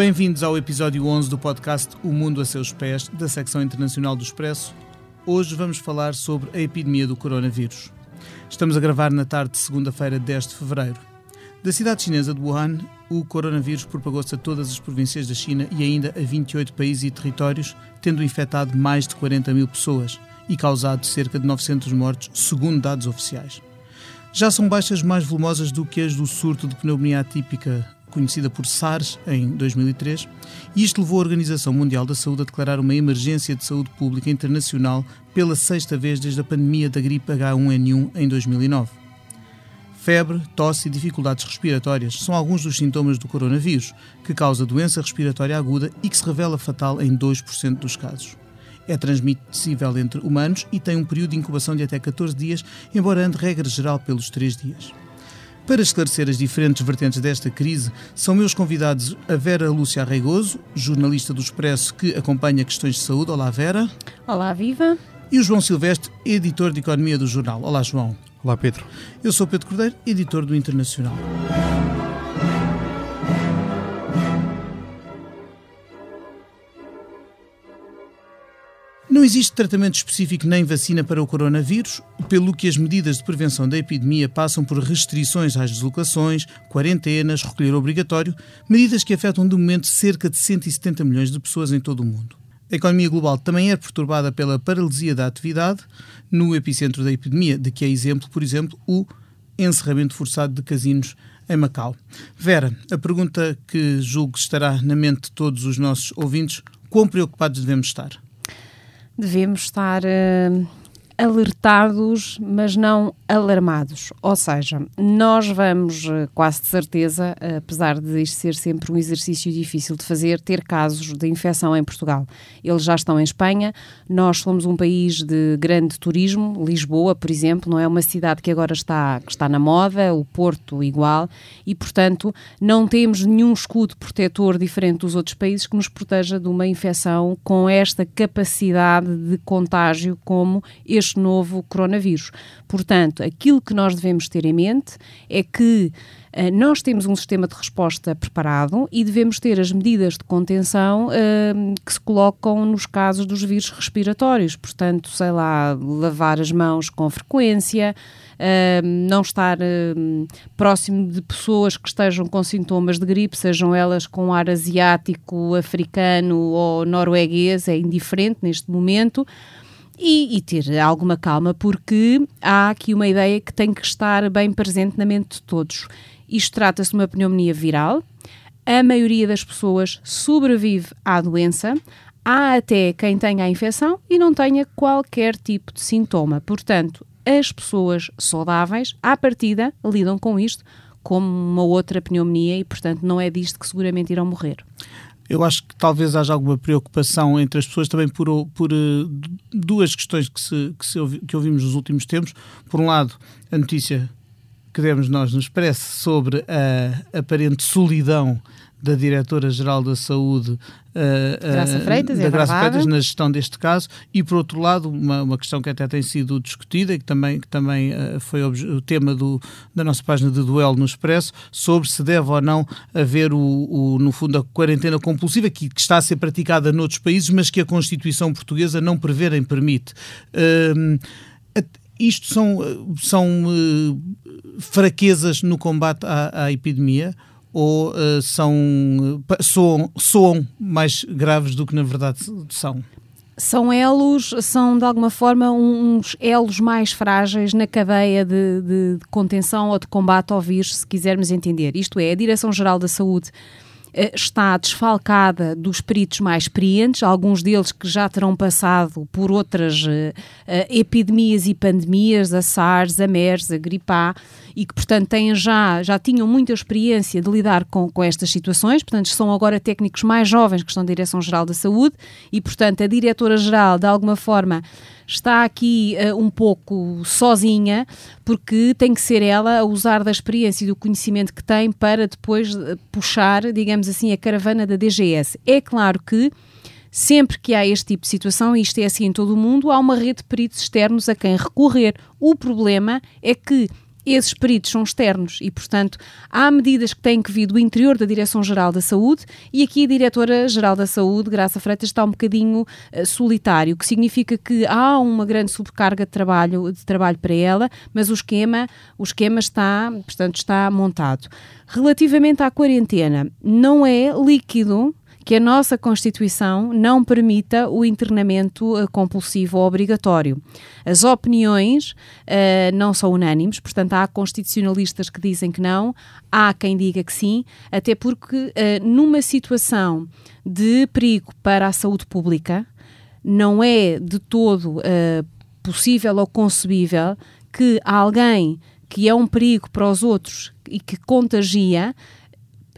Bem-vindos ao episódio 11 do podcast O Mundo a Seus Pés, da secção internacional do Expresso. Hoje vamos falar sobre a epidemia do coronavírus. Estamos a gravar na tarde de segunda-feira, 10 de fevereiro. Da cidade chinesa de Wuhan, o coronavírus propagou-se a todas as províncias da China e ainda a 28 países e territórios, tendo infectado mais de 40 mil pessoas e causado cerca de 900 mortos, segundo dados oficiais. Já são baixas mais volumosas do que as do surto de pneumonia atípica conhecida por SARS em 2003, e isto levou a Organização Mundial da Saúde a declarar uma emergência de saúde pública internacional pela sexta vez desde a pandemia da gripe H1N1 em 2009. Febre, tosse e dificuldades respiratórias são alguns dos sintomas do coronavírus, que causa doença respiratória aguda e que se revela fatal em 2% dos casos. É transmissível entre humanos e tem um período de incubação de até 14 dias, embora ande regra geral pelos 3 dias. Para esclarecer as diferentes vertentes desta crise, são meus convidados a Vera Lúcia Arreigoso, jornalista do Expresso que acompanha questões de saúde. Olá, Vera. Olá, Viva. E o João Silvestre, editor de Economia do jornal. Olá, João. Olá, Pedro. Eu sou Pedro Cordeiro, editor do Internacional. Não existe tratamento específico nem vacina para o coronavírus, pelo que as medidas de prevenção da epidemia passam por restrições às deslocações, quarentenas, recolher obrigatório, medidas que afetam de momento cerca de 170 milhões de pessoas em todo o mundo. A economia global também é perturbada pela paralisia da atividade no epicentro da epidemia, de que é exemplo, por exemplo, o encerramento forçado de casinos em Macau. Vera, a pergunta que julgo estará na mente de todos os nossos ouvintes: quão preocupados devemos estar? Devemos estar uh, alertados, mas não alarmados. Ou seja, nós vamos, uh, quase de certeza, apesar de isto ser sempre um exercício difícil de fazer, ter casos de infecção em Portugal. Eles já estão em Espanha, nós somos um país de grande turismo, Lisboa, por exemplo, não é uma cidade que agora está, que está na moda, o Porto igual, e portanto não temos nenhum escudo protetor diferente dos outros países que nos proteja de uma infecção com esta capacidade de contágio como este novo coronavírus. Portanto, aquilo que nós devemos ter em mente é que uh, nós temos um sistema de resposta preparado e devemos ter as medidas de contenção uh, que se colocam nos casos dos vírus respiratórios. Portanto, sei lá, lavar as mãos com frequência. Uh, não estar próximo de pessoas que estejam com sintomas de gripe, sejam elas com ar asiático, africano ou norueguês, é indiferente neste momento e, e, ter alguma calma, porque há aqui uma ideia que tem que estar bem presente na mente de todos. Isto trata-se de uma pneumonia viral, a maioria das pessoas sobrevive à doença, há até quem tenha a infecção e não tenha qualquer tipo de sintoma. Portanto, as pessoas saudáveis, à partida, lidam com isto como uma outra pneumonia e, portanto, não é disto que seguramente irão morrer. Eu acho que talvez haja alguma preocupação entre as pessoas também por, por uh, duas questões que, se, que, se ouvi, que ouvimos nos últimos tempos. Por um lado, a notícia que demos nós nos parece sobre a aparente solidão da Diretora-Geral da Saúde uh, Graça Freitas, da é Graça Freitas na gestão deste caso. E por outro lado uma, uma questão que até tem sido discutida e que também, que também uh, foi o tema do, da nossa página de duelo no Expresso sobre se deve ou não haver o, o no fundo a quarentena compulsiva que, que, está a ser praticada noutros países mas que a Constituição portuguesa não prevê nem permite. Uh, isto são, são fraquezas no combate à, à epidemia ou uh, são, soam, soam mais graves do que na verdade são? São elos, são de alguma forma uns elos mais frágeis na cadeia de, de, contenção ou de combate ao vírus, se quisermos entender. Isto é, a Direção-Geral da Saúde eh, está desfalcada dos peritos mais experientes, alguns deles que já terão passado por outras uh, epidemias e pandemias, a SARS, a MERS, a gripe A, e que, portanto, têm já, já tinham muita experiência de lidar com, com estas situações, portanto, são agora técnicos mais jovens que estão na Direção-Geral da Saúde e, portanto, a Diretora-Geral, de alguma forma, está aqui uh, um pouco sozinha, porque tem que ser ela a usar da experiência e do conhecimento que tem para depois uh, puxar, digamos assim, a caravana da DGS. É claro que Sempre que há este tipo de situação, e isto é assim em todo o mundo, há uma rede de peritos externos a quem recorrer. O problema é que esses peritos são externos e, portanto, há medidas que têm que vir do interior da Direção-Geral da Saúde e aqui a Diretora-Geral da Saúde, Graça Freitas, está um bocadinho uh, solitário, o que significa que há uma grande sobrecarga de trabalho, de trabalho para ela, mas o esquema, o esquema está, portanto, está montado. Relativamente à quarentena, não é líquido que a nossa Constituição não permita o internamento uh, compulsivo ou obrigatório. As opiniões uh, não são unânimes, portanto, há constitucionalistas que dizem que não, há quem diga que sim, até porque uh, numa situação de perigo para a saúde pública, não é de todo possível ou concebível que alguém que é um perigo para os outros e que contagia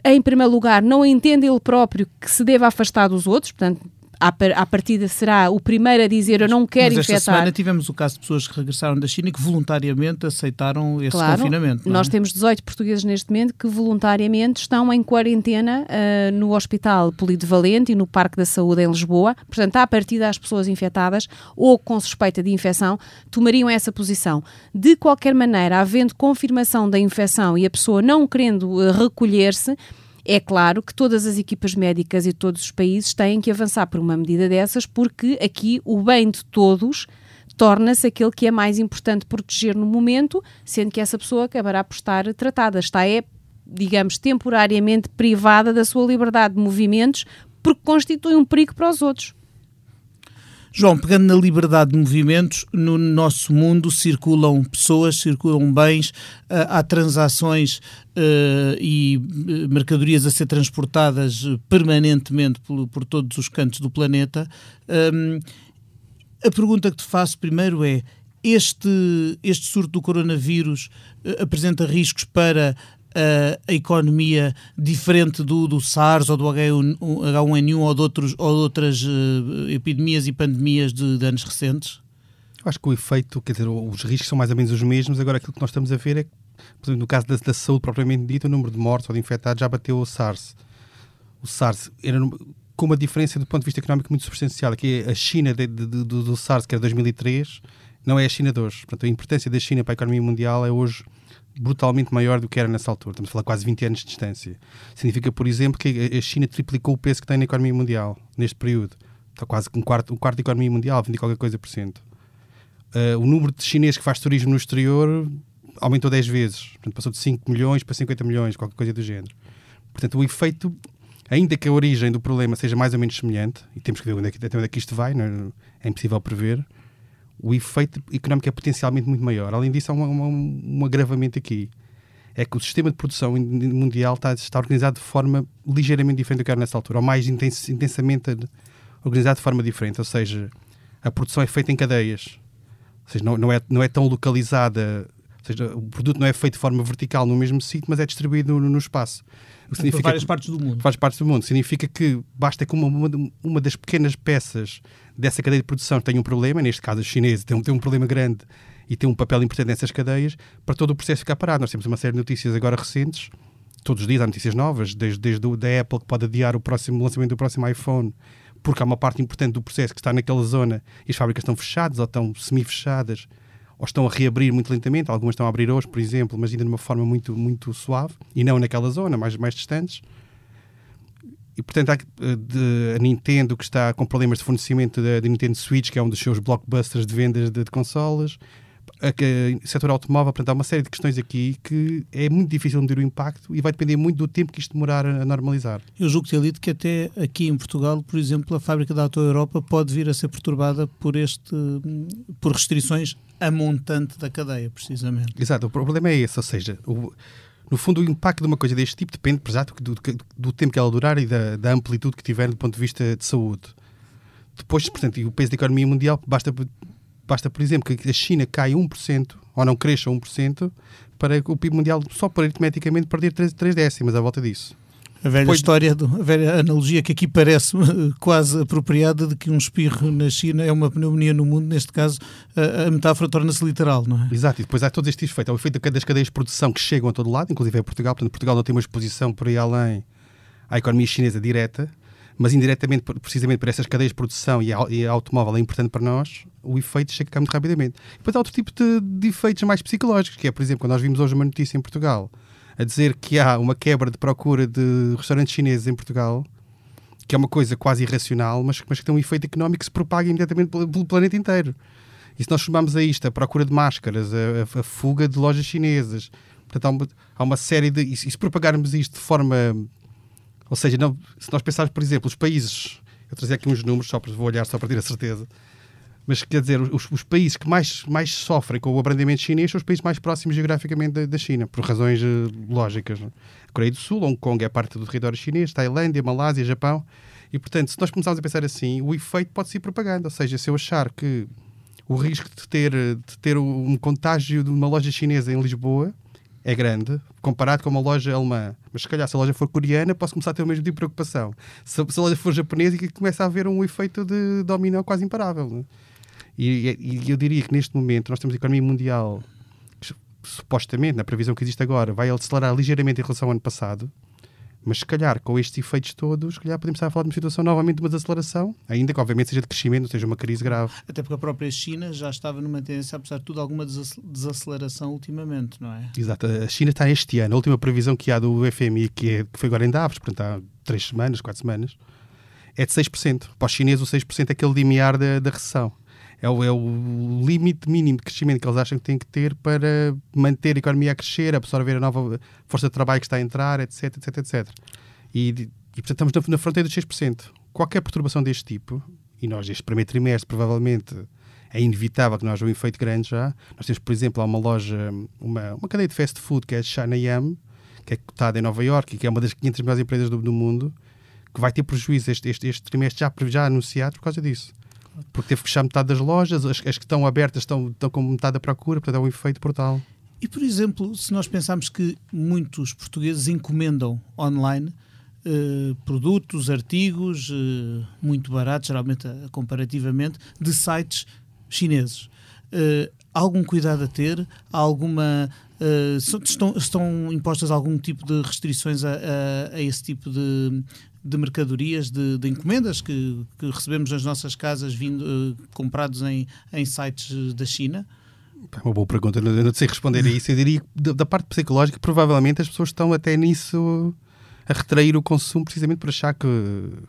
em primeiro lugar, não entende ele próprio que se deve afastar dos outros, portanto, à, partida será o primeiro a dizer eu não quero Mas esta infectar. semana tivemos o caso de pessoas que regressaram da China e que voluntariamente aceitaram esse claro, confinamento. É? Nós temos 18 portugueses neste momento que voluntariamente estão em quarentena uh, no Hospital Polivalente e no Parque da Saúde em Lisboa. Portanto, à partida as pessoas infectadas ou com suspeita de infecção tomariam essa posição. De qualquer maneira, havendo confirmação da infecção e a pessoa não querendo uh, recolher-se, é claro que todas as equipas médicas e todos os países têm que avançar por uma medida dessas, porque aqui o bem de todos torna-se aquele que é mais importante proteger no momento, sendo que essa pessoa acabará por estar tratada. Está é, digamos, temporariamente privada da sua liberdade de movimentos, porque constitui um perigo para os outros. João, pegando na liberdade de movimentos, no nosso mundo circulam pessoas, circulam bens, ah, há transações uh, e eh, mercadorias a ser transportadas permanentemente por, todos os cantos do planeta. A pergunta que te faço primeiro é: este, este surto do coronavírus apresenta riscos para uh, a economia diferente do, do SARS ou do H1N1 ou de, outros, ou de outras uh, epidemias e pandemias de, de, anos recentes? Eu acho que o efeito, quer dizer, os riscos são mais ou menos os mesmos. Agora, aquilo que nós estamos a ver é que, por exemplo, no caso da, da saúde propriamente dita, o número de mortes ou de infectados já bateu o SARS. O SARS era com uma diferença do ponto de vista económico muito substancial. Aqui a China de, de, do, do SARS, que era 2003, não é a China de hoje. Portanto, a importância da China para a economia mundial é hoje brutalmente maior do que era nessa altura. Estamos a falar quase 20 anos de distância. Significa, por exemplo, que a China triplicou o peso que tem na economia mundial neste período. Está quase um quarto, um quarto da economia mundial, 20 qualquer coisa por cento. Uh, o número de chineses que faz turismo no exterior aumentou 10 vezes. Portanto, passou de 5 milhões para 50 milhões, qualquer coisa do género. Portanto, o efeito, ainda que a origem do problema seja mais ou menos semelhante, e temos que ver onde é que, até onde é que isto vai, é? é impossível prever, o efeito económico é potencialmente muito maior. Além disso, há um, um, um agravamento aqui. É que o sistema de produção mundial está, está, organizado de forma ligeiramente diferente do que era nessa altura, ou mais intens, intensamente organizado de forma diferente. Ou seja, a produção é feita em cadeias. Ou seja, não, não, é, não é tão localizada. Ou seja, o produto não é feito de forma vertical no mesmo sítio, mas é distribuído no, no espaço. Significa, por várias partes do mundo. Várias partes do mundo. Significa que basta que uma, uma, uma das pequenas peças dessa cadeia de produção tem um problema, neste caso os chineses têm, têm um problema grande e têm um papel importante nessas cadeias, para todo o processo ficar parado. Nós temos uma série de notícias agora recentes, todos os dias há notícias novas, desde, desde o, da Apple que pode adiar o próximo lançamento do próximo iPhone, porque há uma parte importante do processo que está naquela zona e as fábricas estão fechadas ou estão semi-fechadas ou estão a reabrir muito lentamente, algumas estão a abrir hoje, por exemplo, mas ainda de uma forma muito, muito suave, e não naquela zona, mais, mais distantes. E, portanto, há eh, de, a Nintendo que está com problemas de fornecimento da Nintendo Switch, que é um dos seus blockbusters de vendas de, de consolas. O setor automóvel, portanto, há uma série de questões aqui que é muito difícil medir o impacto e vai depender muito do tempo que isto demorar a normalizar. Eu julgo ter lido que até aqui em Portugal, por exemplo, a fábrica da Auto Europa pode vir a ser perturbada por, este, por restrições a montante da cadeia, precisamente. Exato, o problema é esse, ou seja, o, no fundo, o impacto de uma coisa deste tipo depende, exato, do, do, do, tempo que ela durar e da, da, amplitude que tiver do ponto de vista de saúde. Depois, portanto, o peso da economia mundial, basta, basta, por exemplo, que a China caia 1%, ou não cresça 1%, para o PIB mundial, só por aritmeticamente, perder 3, 3 décimas à volta disso. A velha Depois... história, a velha analogia que aqui parece quase apropriada de que um espirro na China é uma pneumonia no mundo, neste caso a, a metáfora torna-se literal, não é? Exato, e depois há todos estes efeitos. Há o efeito das cadeias de produção que chegam a todo lado, inclusive a Portugal, portanto Portugal não tem uma exposição por aí além à economia chinesa direta, mas indiretamente, precisamente por essas cadeias de produção e e automóvel é importante para nós, o efeito chega cá muito rapidamente. E depois há outro tipo de, de efeitos mais psicológicos, que é, por exemplo, quando nós vimos hoje uma notícia em Portugal a dizer que há uma quebra de procura de restaurantes chineses em Portugal, que é uma coisa quase irracional, mas, mas que tem um efeito económico que se propaga imediatamente pelo, pelo planeta inteiro. E se nós chamamos a isto a procura de máscaras, a, a, a fuga de lojas chinesas, portanto, há uma, há uma série de. E se propagarmos isto de forma. Ou seja, não, se nós pensarmos, por exemplo, os países. Eu trazer aqui uns números, só para vou olhar só para ter a certeza. Mas quer dizer, os, os, países que mais, mais sofrem com o abrandamento chinês são os países mais próximos geograficamente da, da China, por razões uh, lógicas. A Coreia do Sul, Hong Kong é parte do território chinês, Tailândia, Malásia, Japão. E, portanto, se nós começarmos a pensar assim, o efeito pode ser propaganda. Ou seja, se eu achar que o risco de ter, de ter um contágio de uma loja chinesa em Lisboa é grande, comparado com uma loja alemã. Mas se calhar, se a loja for coreana, posso começar a ter o mesmo tipo de preocupação. Se, se a loja for japonesa, começa a haver um efeito de dominó quase imparável. Né? E, e, eu diria que neste momento nós temos a economia mundial que, supostamente, na previsão que existe agora, vai acelerar ligeiramente em relação ao ano passado. Mas se calhar, com estes efeitos todos, se calhar podemos estar a falar de uma situação novamente de uma desaceleração, ainda que obviamente seja de crescimento, seja uma crise grave. Até porque a própria China já estava numa tendência, apesar de tudo, alguma desaceleração ultimamente, não é? Exato. A China está este ano, a última previsão que há do FMI, que, é, que foi agora em Davos, portanto há três semanas, quatro semanas, é de 6%. Para os chineses o 6% é aquele limiar da, da recessão é o, é o limite mínimo de crescimento que eles acham que têm que ter para manter a economia a crescer, absorver a nova força de trabalho que está a entrar, etc, etc, etc. E, e portanto, estamos na, na fronteira dos 6%. Qualquer perturbação deste tipo, e nós, este primeiro trimestre, provavelmente é inevitável que nós um efeito grande já. Nós temos, por exemplo, há uma loja, uma, uma cadeia de fast food que é a China Yam, que é cotada em Nova York e que é uma das 500 melhores empresas do, do mundo, que vai ter prejuízo este, este, este trimestre já, já anunciado por causa disso porque teve que fechar metade das lojas, as, as que estão abertas estão, estão com metade da procura, portanto é um efeito brutal. E, por exemplo, se nós pensarmos que muitos portugueses encomendam online eh, produtos, artigos eh, muito baratos, geralmente eh, comparativamente, de sites chineses. Uh, algum cuidado a ter? Alguma. Estão, estão impostas algum tipo de restrições a, a, a esse tipo de, de mercadorias, de, de encomendas que, que, recebemos nas nossas casas vindo, uh, comprados em, em sites da China? Uma boa pergunta, eu não sei responder a isso. Eu diria que da, da parte psicológica, provavelmente as pessoas estão até nisso a retrair o consumo precisamente por achar que,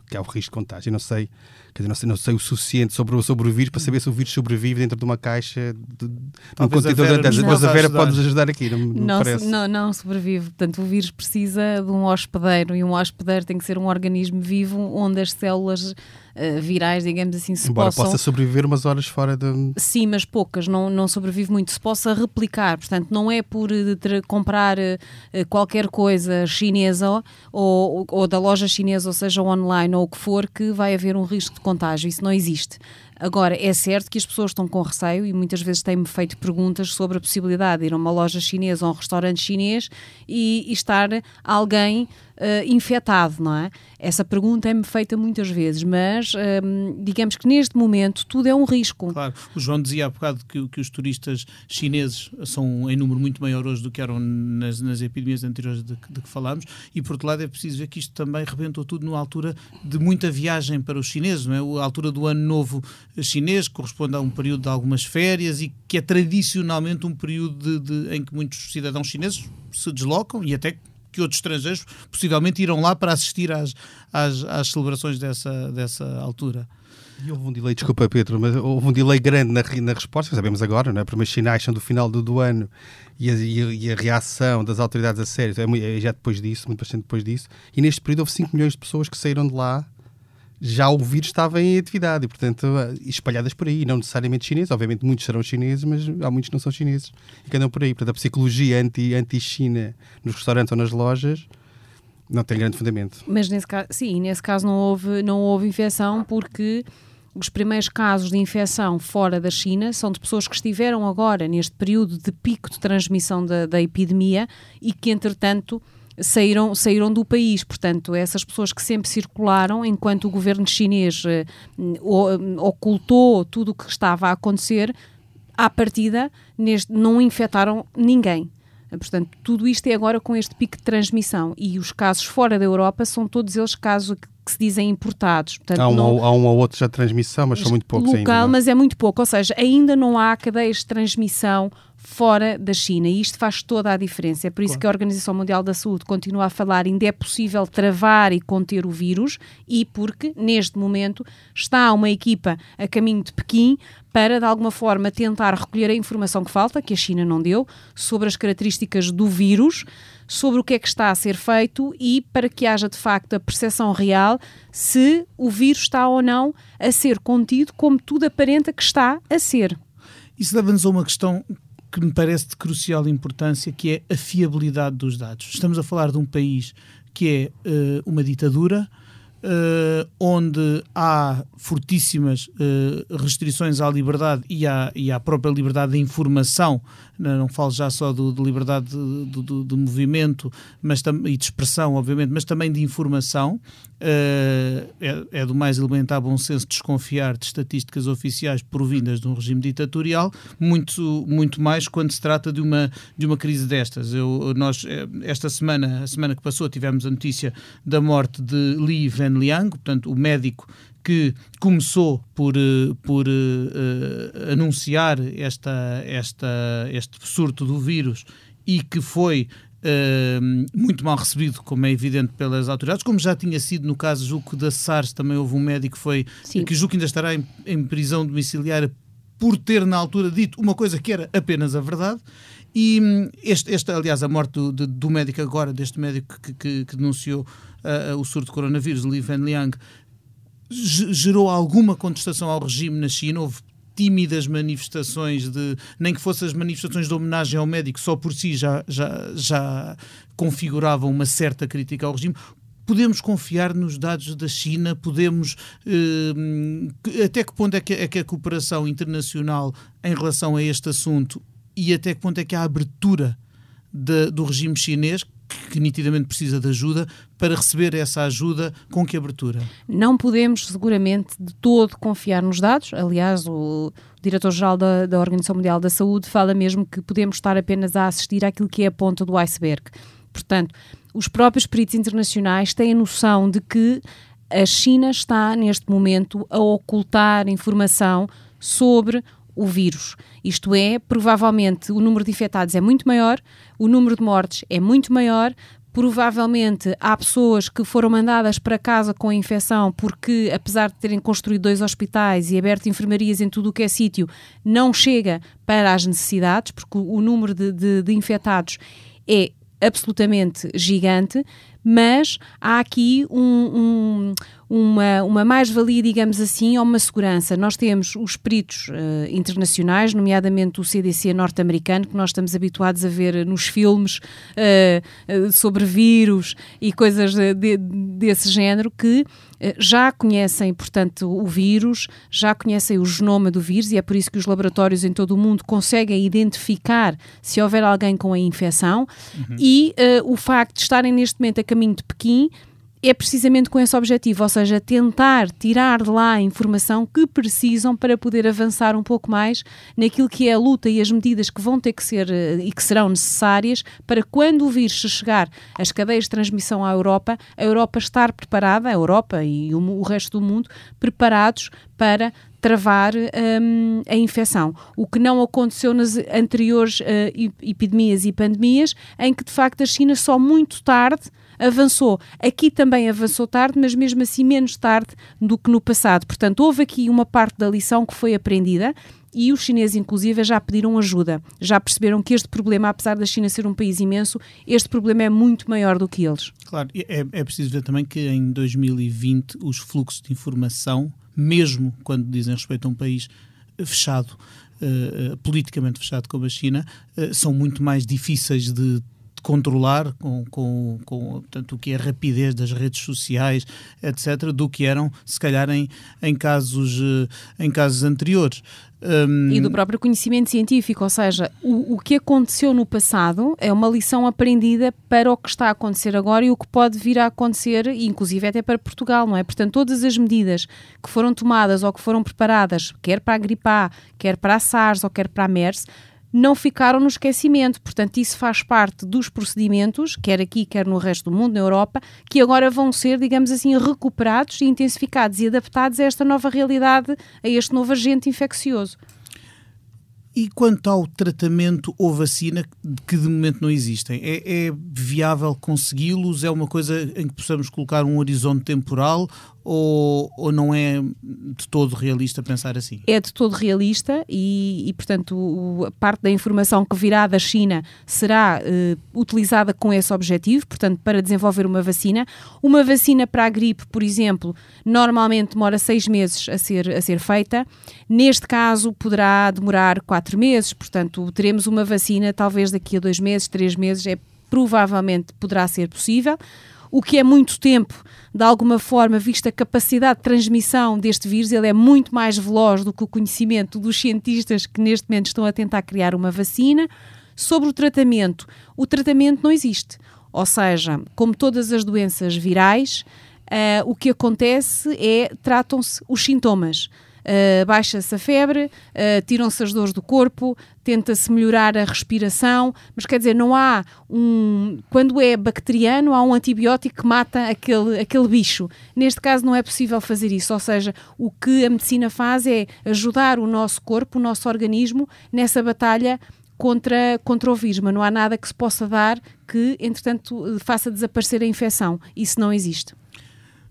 que há o risco de contágio. Eu não sei, quer dizer, não sei, não sei o suficiente sobre, sobre o vírus para saber se o vírus sobrevive dentro de uma caixa de, de um contentor de Mas a Vera pode nos ajudar aqui, não, não, parece. Não, não sobrevive. Portanto, o vírus precisa de um hospedeiro e um hospedeiro tem que ser um organismo vivo onde as células uh, virais, digamos assim, se Embora possam... possa sobreviver umas horas fora de... Sim, mas poucas, não, não sobrevive muito. Se possa replicar, portanto, não é por uh, comprar uh, qualquer coisa chinesa ou, ou da loja chinesa, ou seja, online ou o que for, que vai haver um risco de contágio. Isso não existe. Agora, é certo que as pessoas estão com receio e muitas vezes têm-me feito perguntas sobre a possibilidade de ir a uma loja chinesa ou a um restaurante chinês e, e estar alguém uh, infectado, não é? Essa pergunta é-me feita muitas vezes, mas um, digamos que neste momento tudo é um risco. Claro, o João dizia há bocado que, que os turistas chineses são em número muito maior hoje do que eram nas, nas epidemias anteriores de, de, que falámos, e por outro lado é preciso ver que isto também rebentou tudo numa altura de muita viagem para os chineses, não é? A altura do ano novo chinês, corresponde a um período de algumas férias e que é tradicionalmente um período de, de, em que muitos cidadãos chineses se deslocam e até que outros estrangeiros possivelmente irão lá para assistir às, às, às celebrações dessa, dessa altura. E houve um delay, desculpa Pedro, mas houve um delay grande na, na resposta, sabemos agora, não é? Primeiros sinais são do final do, do ano e a, e a, reação das autoridades a sério é, é já depois disso, muito bastante depois disso. E neste período houve 5 milhões de pessoas que saíram de lá já o vírus estava em atividade e, portanto, espalhadas por aí, não necessariamente chineses, obviamente muitos serão chineses, mas há muitos que não são chineses e que andam por aí. Portanto, a psicologia anti-China anti nos restaurantes ou nas lojas não tem grande fundamento. Mas nesse caso, sim, nesse caso não houve, não houve infecção porque os primeiros casos de infecção fora da China são de pessoas que estiveram agora neste período de pico de transmissão da, da epidemia e que, entretanto, saíram, saíram do país. Portanto, essas pessoas que sempre circularam, enquanto o governo chinês eh, ocultou tudo o que estava a acontecer, à partida neste, não infectaram ninguém. Portanto, tudo isto é agora com este pico de transmissão. E os casos fora da Europa são todos eles casos que se dizem importados. Portanto, há, um, não... há um ou outro já de transmissão, mas são muito poucos local, ainda. Local, mas é muito pouco. Ou seja, ainda não há cadeias de transmissão fora da China. E isto faz toda a diferença. É por isso claro. que a Organização Mundial da Saúde continua a falar ainda é possível travar e conter o vírus e porque, neste momento, está uma equipa a caminho de Pequim para, de alguma forma, tentar recolher a informação que falta, que a China não deu, sobre as características do vírus, sobre o que é que está a ser feito e para que haja, de facto, a percepção real se o vírus está ou não a ser contido, como tudo aparenta que está a ser. Isso leva-nos a uma questão que me parece de crucial importância, que é a fiabilidade dos dados. Estamos a falar de um país que é uh, uma ditadura, uh, onde há fortíssimas uh, restrições à liberdade e à, e à própria liberdade de informação, não, falo já só de, de liberdade de, de, de, movimento mas e de expressão, obviamente, mas também de informação. Uh, é, é, do mais elementar bom senso desconfiar de estatísticas oficiais provindas de um regime ditatorial, muito, muito mais quando se trata de uma, de uma crise destas. Eu, nós, esta semana, a semana que passou, tivemos a notícia da morte de Li Wenliang, portanto, o médico que começou por, eh, por uh, anunciar esta, esta, este surto do vírus e que foi uh, muito mal recebido, como é evidente, pelas autoridades, como já tinha sido no caso, julgo da SARS, também houve um médico que foi, Sim. que julgo que ainda estará em, em prisão domiciliária por ter na altura dito uma coisa que era apenas a verdade. E hum, este, este aliás, a morte do, do médico agora, deste médico que, que, que denunciou uh, o surto de coronavírus, Li Wenliang, gerou alguma contestação ao regime na China? Houve tímidas manifestações de nem que fossem as manifestações de homenagem ao médico só por si já, já, já configuravam uma certa crítica ao regime podemos confiar nos dados da China podemos eh, até que ponto é que, é que a cooperação internacional em relação a este assunto e até que ponto é que há abertura de, do regime chinês que nitidamente precisa de ajuda, para receber essa ajuda com que abertura? Não podemos, seguramente, de todo confiar nos dados. Aliás, o diretor-geral da, da Organização Mundial da Saúde fala mesmo que podemos estar apenas a assistir àquilo que é a ponta do iceberg. Portanto, os próprios peritos internacionais têm a noção de que a China está, neste momento, a ocultar informação sobre o vírus. Isto é, provavelmente o número de infectados é muito maior, o número de mortes é muito maior, provavelmente há pessoas que foram mandadas para casa com a infecção porque, apesar de terem construído dois hospitais e aberto enfermarias em tudo o que é sítio, não chega para as necessidades, porque o número de, de, de infectados é absolutamente gigante, mas há aqui um, um, uma, uma mais-valia, digamos assim, ou uma segurança. Nós temos os peritos uh, internacionais, nomeadamente o CDC norte-americano, que nós estamos habituados a ver nos filmes uh, uh, sobre vírus e coisas de, de, desse género, que já conhecem, portanto, o vírus, já conhecem o genoma do vírus e é por isso que os laboratórios em todo o mundo conseguem identificar se houver alguém com a infecção uhum. e o facto de estarem neste momento a caminho de Pequim é precisamente com esse objetivo, ou seja, tentar tirar de lá a informação que precisam para poder avançar um pouco mais naquilo que é a luta e as medidas que vão ter que ser eh, e que serão necessárias para quando o vírus chegar às cadeias de transmissão à Europa, a Europa estar preparada, a Europa e o, o resto do mundo, preparados para travar um, a infecção. O que não aconteceu nas anteriores uh, epidemias e pandemias, em que de facto a China só muito tarde avançou. Aqui também avançou tarde, mas mesmo assim menos tarde do que no passado. Portanto, houve aqui uma parte da lição que foi aprendida e os chineses, inclusive, já pediram ajuda. Já perceberam que este problema, apesar da China ser um país imenso, este problema é muito maior do que eles. Claro, é, é preciso ver também que em 2020 os fluxos de informação, mesmo quando dizem respeito a um país fechado, uh, politicamente fechado como a China, uh, são muito mais difíceis de controlar com, com, com portanto, o que é a rapidez das redes sociais, etc., do que eram, se calhar, em, em, casos, eh, em casos anteriores. Um... E do próprio conhecimento científico, ou seja, o, o que aconteceu no passado é uma lição aprendida para o que está a acontecer agora e o que pode vir a acontecer, inclusive até para Portugal, não é? Portanto, todas as medidas que foram tomadas ou que foram preparadas, quer para a gripe A, quer para a SARS ou quer para a MERS, não ficaram no esquecimento. Portanto, isso faz parte dos procedimentos, quer aqui, quer no resto do mundo, na Europa, que agora vão ser, digamos assim, recuperados, intensificados e adaptados a esta nova realidade, a este novo agente infeccioso. E quanto ao tratamento ou vacina, que de momento não existem, é, é viável consegui-los? É uma coisa em que possamos colocar um horizonte temporal ou, ou não é de todo realista pensar assim? É de todo realista e, e portanto, o, a parte da informação que virá da China será eh, utilizada com esse objetivo, portanto, para desenvolver uma vacina. Uma vacina para a gripe, por exemplo, normalmente demora seis meses a ser, a ser feita. Neste caso, poderá demorar quatro meses, portanto, teremos uma vacina talvez daqui a dois meses, três meses, é provavelmente poderá ser possível o que é muito tempo, de alguma forma, vista a capacidade de transmissão deste vírus, ele é muito mais veloz do que o conhecimento dos cientistas que neste momento estão a tentar criar uma vacina. Sobre o tratamento, o tratamento não existe. Ou seja, como todas as doenças virais, uh, o que acontece é tratam-se os sintomas uh, baixa-se a febre, uh, tiram-se as dores do corpo, tenta-se melhorar a respiração, mas quer dizer, não há um. Quando é bacteriano, há um antibiótico que mata aquele, aquele bicho. Neste caso, não é possível fazer isso, ou seja, o que a medicina faz é ajudar o nosso corpo, o nosso organismo, nessa batalha contra, contra o vírus, mas não há nada que se possa dar que, entretanto, faça desaparecer a infecção. Isso não existe.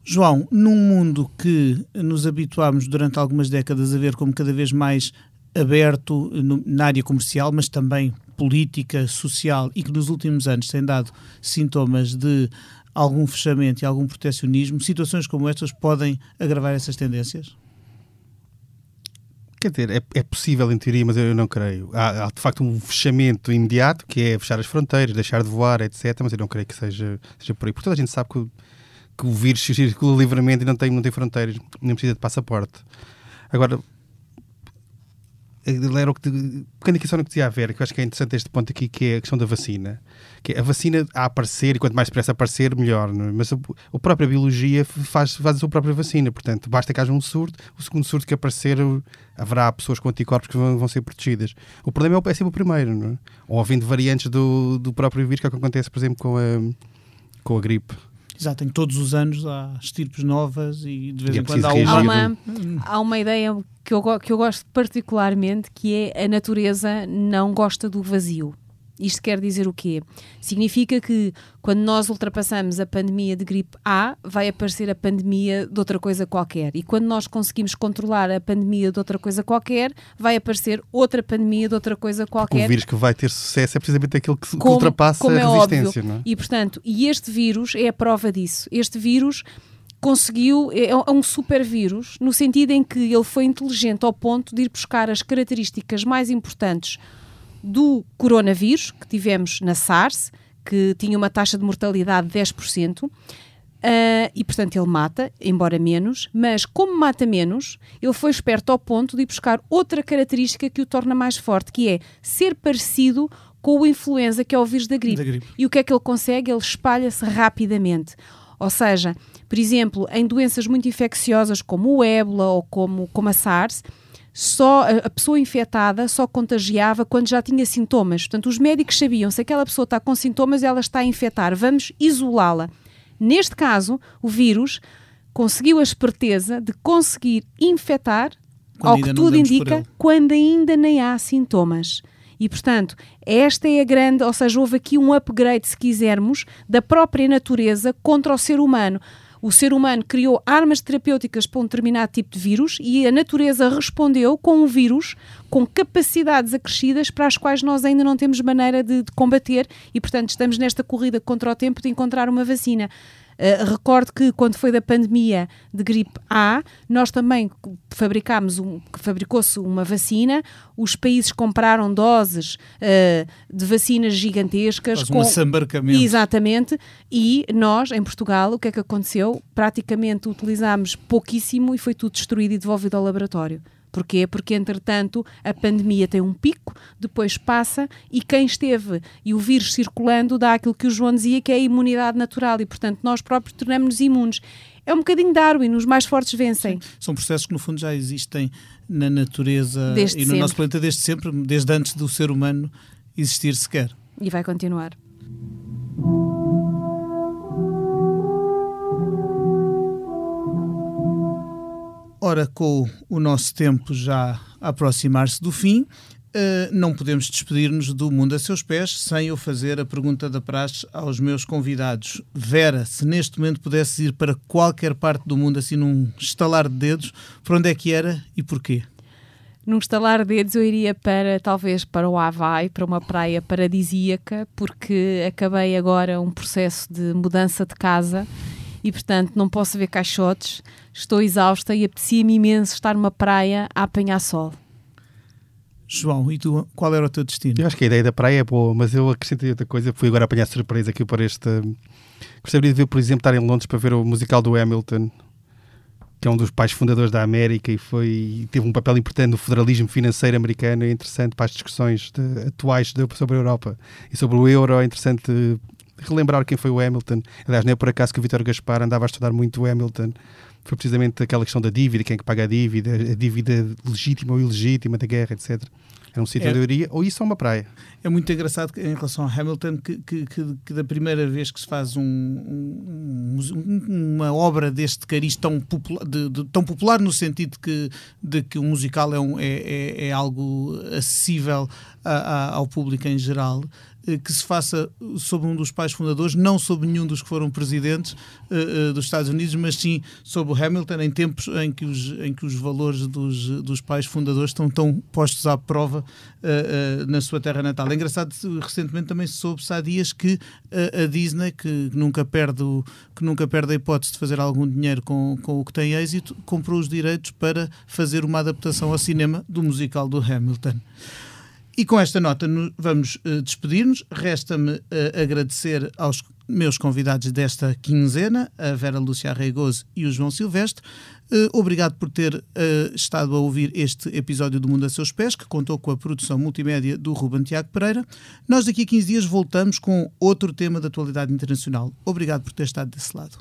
João, num mundo que nos habituámos durante algumas décadas a ver como cada vez mais aberto na área comercial, mas também política, social e que nos últimos anos tem dado sintomas de algum fechamento e algum protecionismo, situações como estas podem agravar essas tendências? Quer dizer, é, é possível em teoria, mas eu não creio. Há, há, de facto um fechamento imediato, que é fechar as fronteiras, deixar de voar, etc. Mas eu não creio que seja, seja por aí. Porque toda a gente sabe que que o vírus circula livremente e não tem, não tem fronteiras, nem precisa de passaporte. Agora, era o que pequena questão que dizia a Vera, que eu acho que é interessante este ponto aqui, que é a questão da vacina. Que é a vacina a aparecer, e quanto mais depressa aparecer, melhor. É? Mas a, a, própria biologia faz, faz a sua própria vacina. Portanto, basta que haja um surto, o segundo surto que aparecer, haverá pessoas com anticorpos que vão, vão ser protegidas. O problema é, é sempre o primeiro, não é? Ou havendo variantes do, do próprio vírus, que é o que acontece, por exemplo, com a, com a gripe. Exato, em todos os anos há estirpes novas e de vez e é em quando há uma... Há uma ideia que eu, que eu gosto particularmente, que é a natureza não gosta do vazio. Isto quer dizer o quê? Significa que quando nós ultrapassamos a pandemia de gripe A, vai aparecer a pandemia de outra coisa qualquer. E quando nós conseguimos controlar a pandemia de outra coisa qualquer, vai aparecer outra pandemia de outra coisa qualquer. O vírus que vai ter sucesso é precisamente aquele que, como, ultrapassa como é a resistência. Óbvio. Não é? E portanto, e este vírus é a prova disso. Este vírus conseguiu, é, é um super vírus, no sentido em que ele foi inteligente ao ponto de ir buscar as características mais importantes do coronavírus, que tivemos na SARS, que tinha uma taxa de mortalidade de 10%. Uh, ah, e portanto ele mata, embora menos, mas como mata menos, ele foi esperto ao ponto de ir buscar outra característica que o torna mais forte, que é ser parecido com o influenza, que é o vírus da gripe. da gripe. E o que é que ele consegue? Ele espalha-se rapidamente. Ou seja, por exemplo, em doenças muito infecciosas como o ébola ou como, como a SARS, só a pessoa infectada só contagiava quando já tinha sintomas. Portanto, os médicos sabiam se aquela pessoa está com sintomas, ela está a infectar, vamos isolá-la. Neste caso, o vírus conseguiu a esperteza de conseguir infectar, quando ao que tudo indica, quando ainda nem há sintomas. E, portanto, esta é a grande, ou seja, houve aqui um upgrade, se quisermos, da própria natureza contra o ser humano o ser humano criou armas terapêuticas para um determinado tipo de vírus e a natureza respondeu com um vírus com capacidades acrescidas para as quais nós ainda não temos maneira de, de combater e, portanto, estamos nesta corrida contra o tempo de encontrar uma vacina. Uh, recordo que quando foi da pandemia de gripe A, nós também fabricámos, um, fabricou-se uma vacina, os países compraram doses uh, de vacinas gigantescas. com, um Exatamente, e nós, em Portugal, o que é que aconteceu? Praticamente utilizámos pouquíssimo e foi tudo destruído e devolvido ao laboratório. Porquê? Porque, entretanto, a pandemia tem um pico, depois passa e quem esteve e o vírus circulando dá aquilo que o João dizia que é a imunidade natural e, portanto, nós próprios tornamos-nos imunes. é um bocadinho Darwin, os mais fortes vencem. Sim. São processos que, no fundo, já existem na natureza desde e no sempre. nosso planeta desde sempre, desde antes do ser humano existir sequer. E vai continuar. Ora, com o nosso tempo já a aproximar-se do fim, Uh, não podemos despedir-nos do Mundo a Seus Pés sem eu fazer a pergunta da praxe aos meus convidados. Vera, se neste momento pudesses ir para qualquer parte do mundo, assim num estalar de dedos, para onde é que era e porquê? Num estalar de dedos eu iria para, talvez, para o Havaí, para uma praia paradisíaca, porque acabei agora um processo de mudança de casa e, portanto, não posso ver caixotes, estou exausta e apetecia-me imenso estar numa praia a apanhar sol. João, e tu, qual era o teu destino? Eu acho que a ideia da praia é boa, mas eu acrescentei outra coisa. Fui agora apanhar surpresa aqui para este. Gostaria de ver, por exemplo, estar em Londres para ver o musical do Hamilton, que é um dos pais fundadores da América e foi teve um papel importante no federalismo financeiro americano. É interessante para as discussões de, atuais de, sobre a Europa e sobre o euro. É interessante relembrar quem foi o Hamilton. Aliás, não é por acaso que o Vítor Gaspar andava a estudar muito o Hamilton foi precisamente aquela questão da dívida, quem é que paga a dívida, a dívida legítima ou ilegítima da guerra, etc. É um sítio é, onde eu iria, ou isso é uma praia. É muito engraçado em relação a Hamilton que, que, que, que da primeira vez que se faz um, um, um, uma obra deste cariz tão popular, de, de, tão popular no sentido que, de que o musical é, um, é, é, é algo acessível a, a, ao público em geral, que se faça sob um dos pais fundadores, não sob nenhum dos que foram presidentes uh, uh, dos Estados Unidos, mas sim sob o Hamilton, em tempos em que os, em que os valores dos, dos pais fundadores estão tão postos à prova na sua terra natal. É engraçado, recentemente também se soube-se há dias que a Disney, que nunca, perde que nunca perde a hipótese de fazer algum dinheiro com, com o que tem êxito, comprou os direitos para fazer uma adaptação ao cinema do musical do Hamilton. E com esta nota vamos uh, despedir-nos. Resta-me uh, agradecer aos meus convidados desta quinzena, a Vera Lúcia Arreigoso e o João Silvestre. Uh, obrigado por ter estado a ouvir este episódio do Mundo a Seus Pés, que contou com a produção multimédia do Ruben Tiago Pereira. Nós daqui a 15 dias voltamos com outro tema da atualidade internacional. Obrigado por ter estado desse lado.